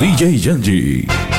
DJ Jandy.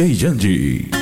DJ Jandy.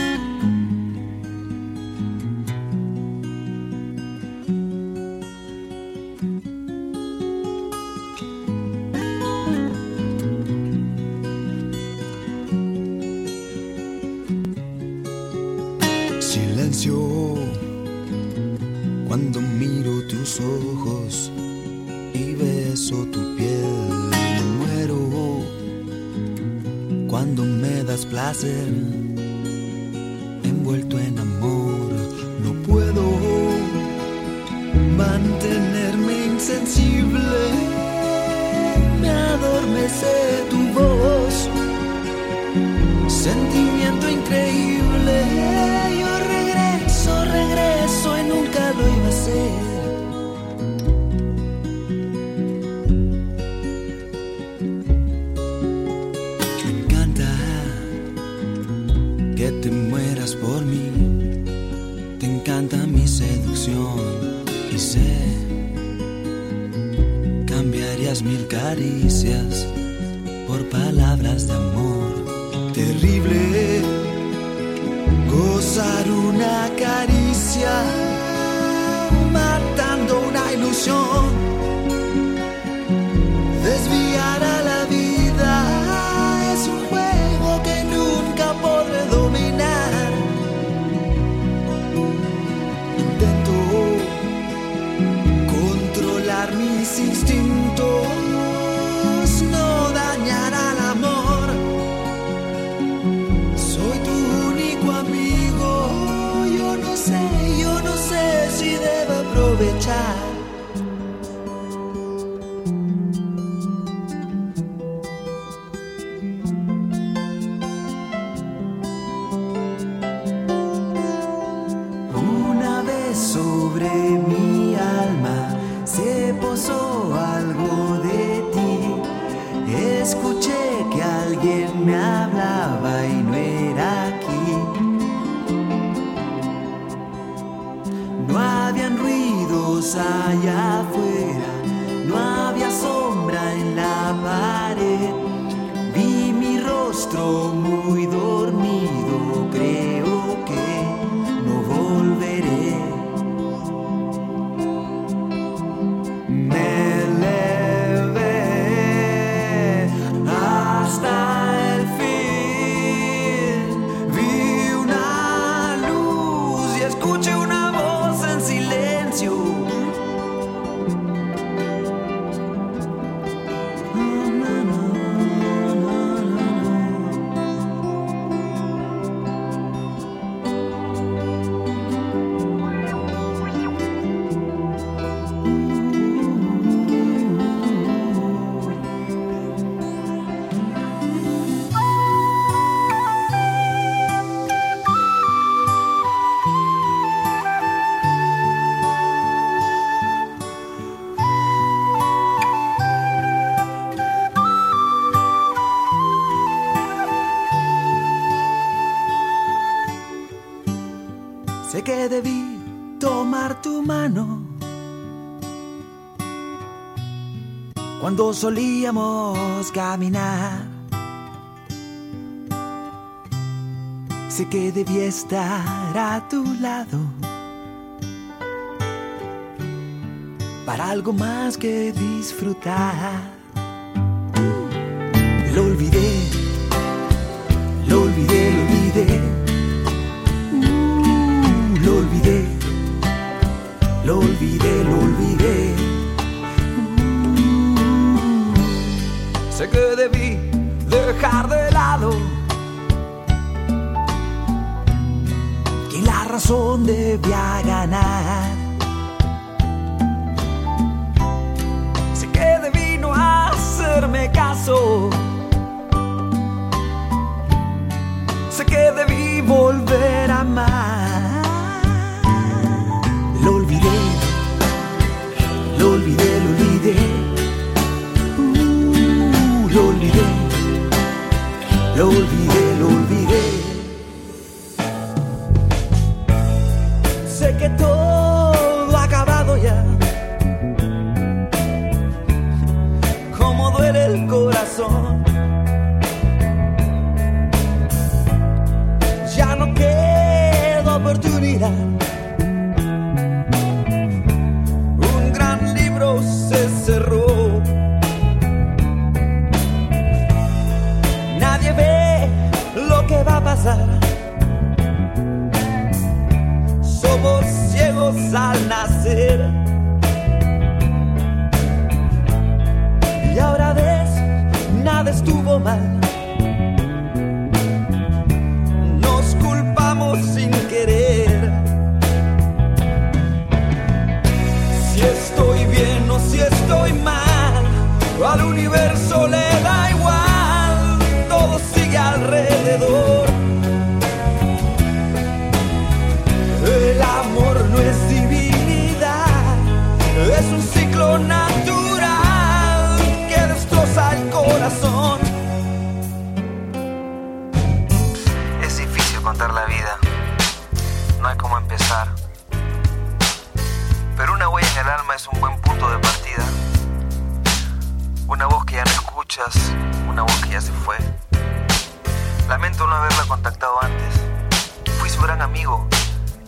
juntos solíamos caminar. Sé que debía estar a tu lado para algo más que disfrutar. Lo olvidé, lo olvidé, lo olvidé. Mm, lo olvidé, lo olvidé, lo olvidé. sé que debí dejar de lado. Que la razón debía ganar. Sé que debí no hacerme caso. la vida. No hay como empezar. Pero una huella en el alma es un buen punto de partida. Una voz que ya no escuchas, una voz que ya se fue. Lamento no haberla contactado antes. Fui su gran amigo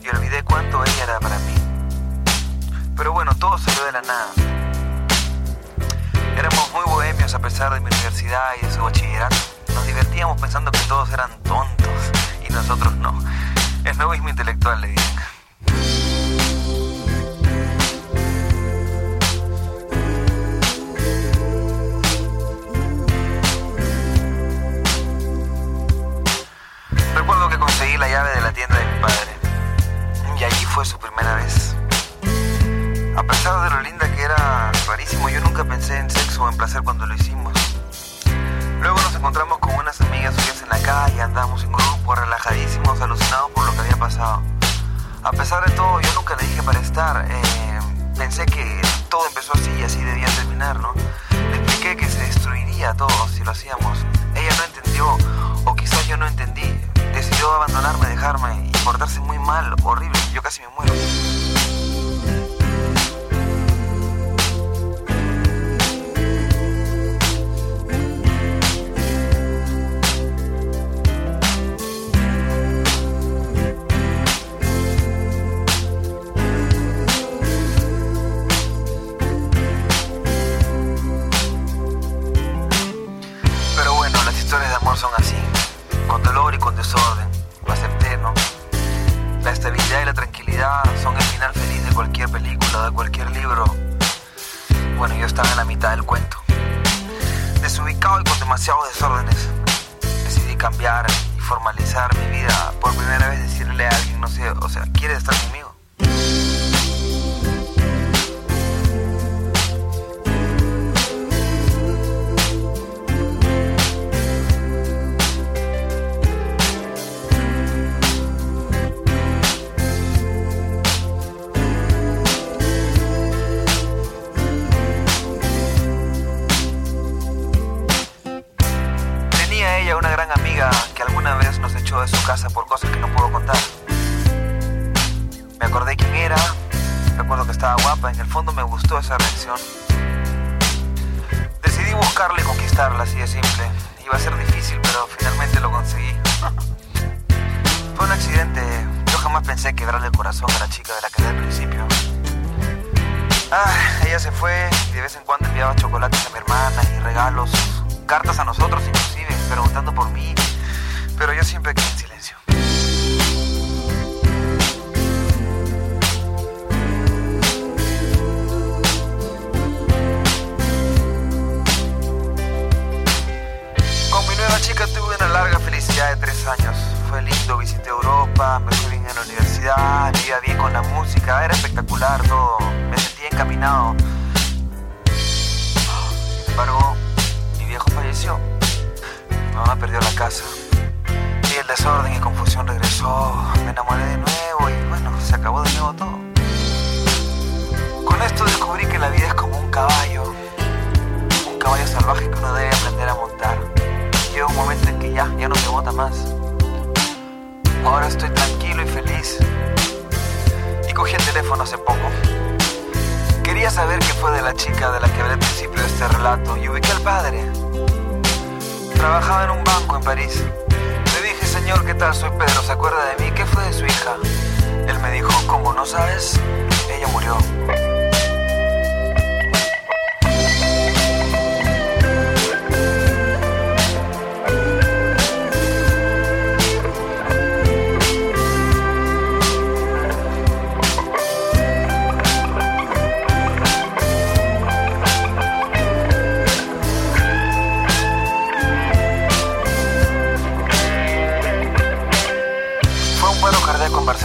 y olvidé cuánto ella era para mí. Pero bueno, todo salió de la nada. Éramos muy bohemios a pesar de mi universidad y de su bachillerato. Nos divertíamos pensando que todos eran tontos nosotros no. Es novismo intelectual, le dicen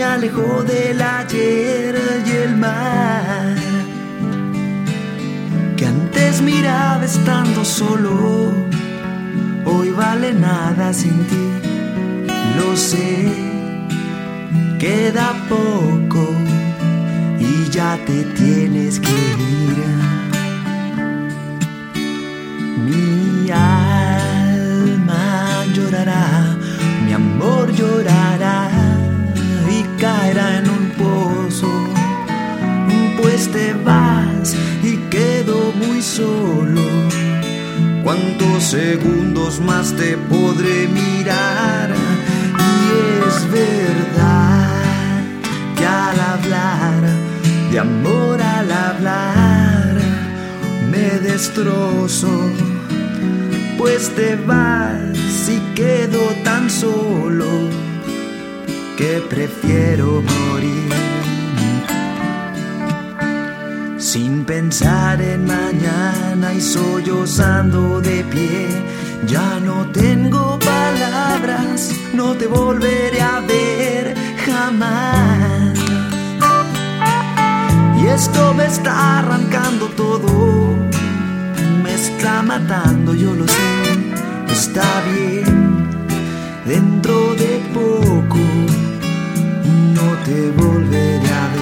me alejó del ayer y el mar. Que antes miraba estando solo, hoy vale nada sin ti. Lo sé, queda poco y ya te tienes que ir. Mi alma llorará, mi amor llorará ¿Cuántos segundos más te podré mirar? Y es verdad que al hablar de amor al hablar me destrozo pues te vas y quedo tan solo que prefiero morir. Pensar en mañana y sollozando de pie, ya no tengo palabras, no te volveré a ver jamás. Y esto me está arrancando todo está matando, yo lo sé, está bien. Dentro de poco no te volveré a ver.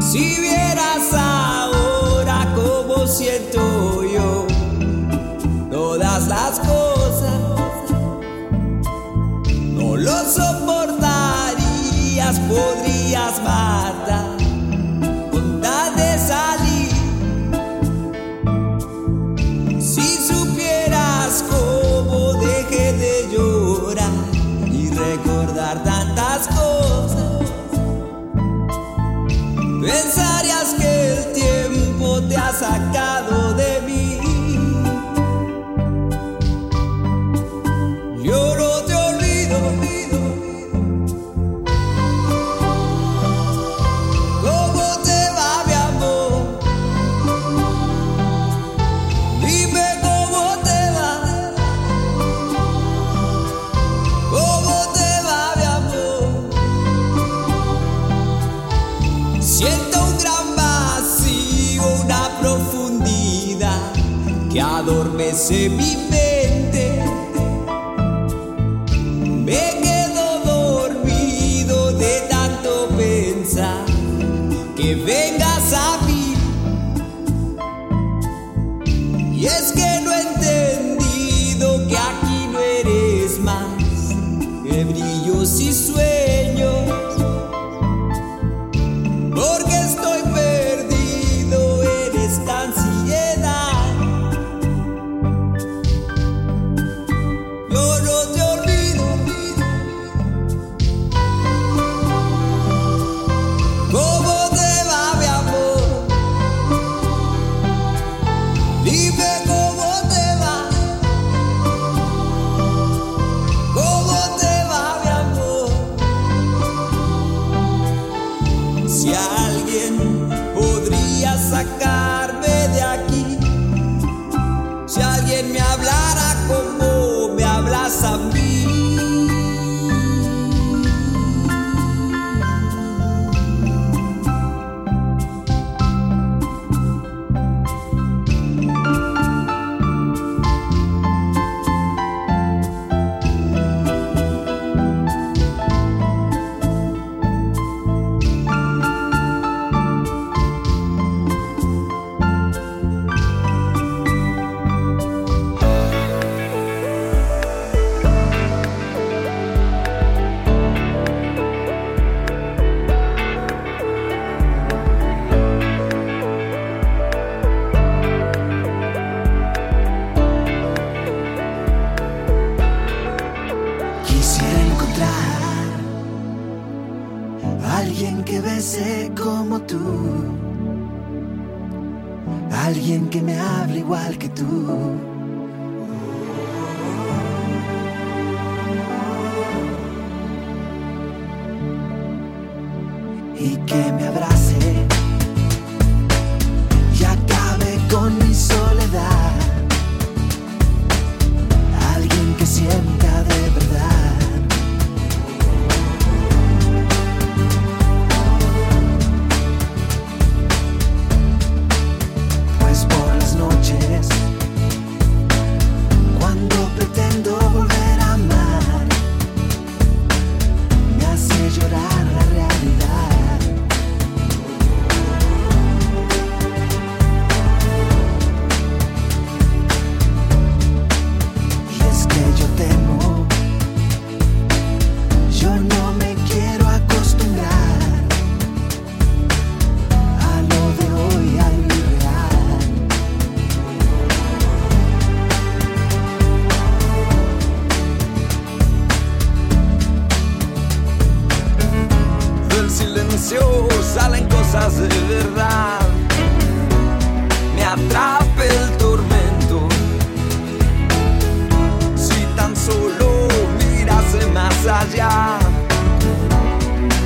Si bien say me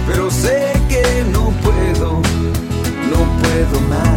pero sé que no puedo, no puedo más.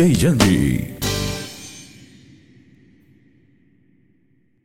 DJ Jandy.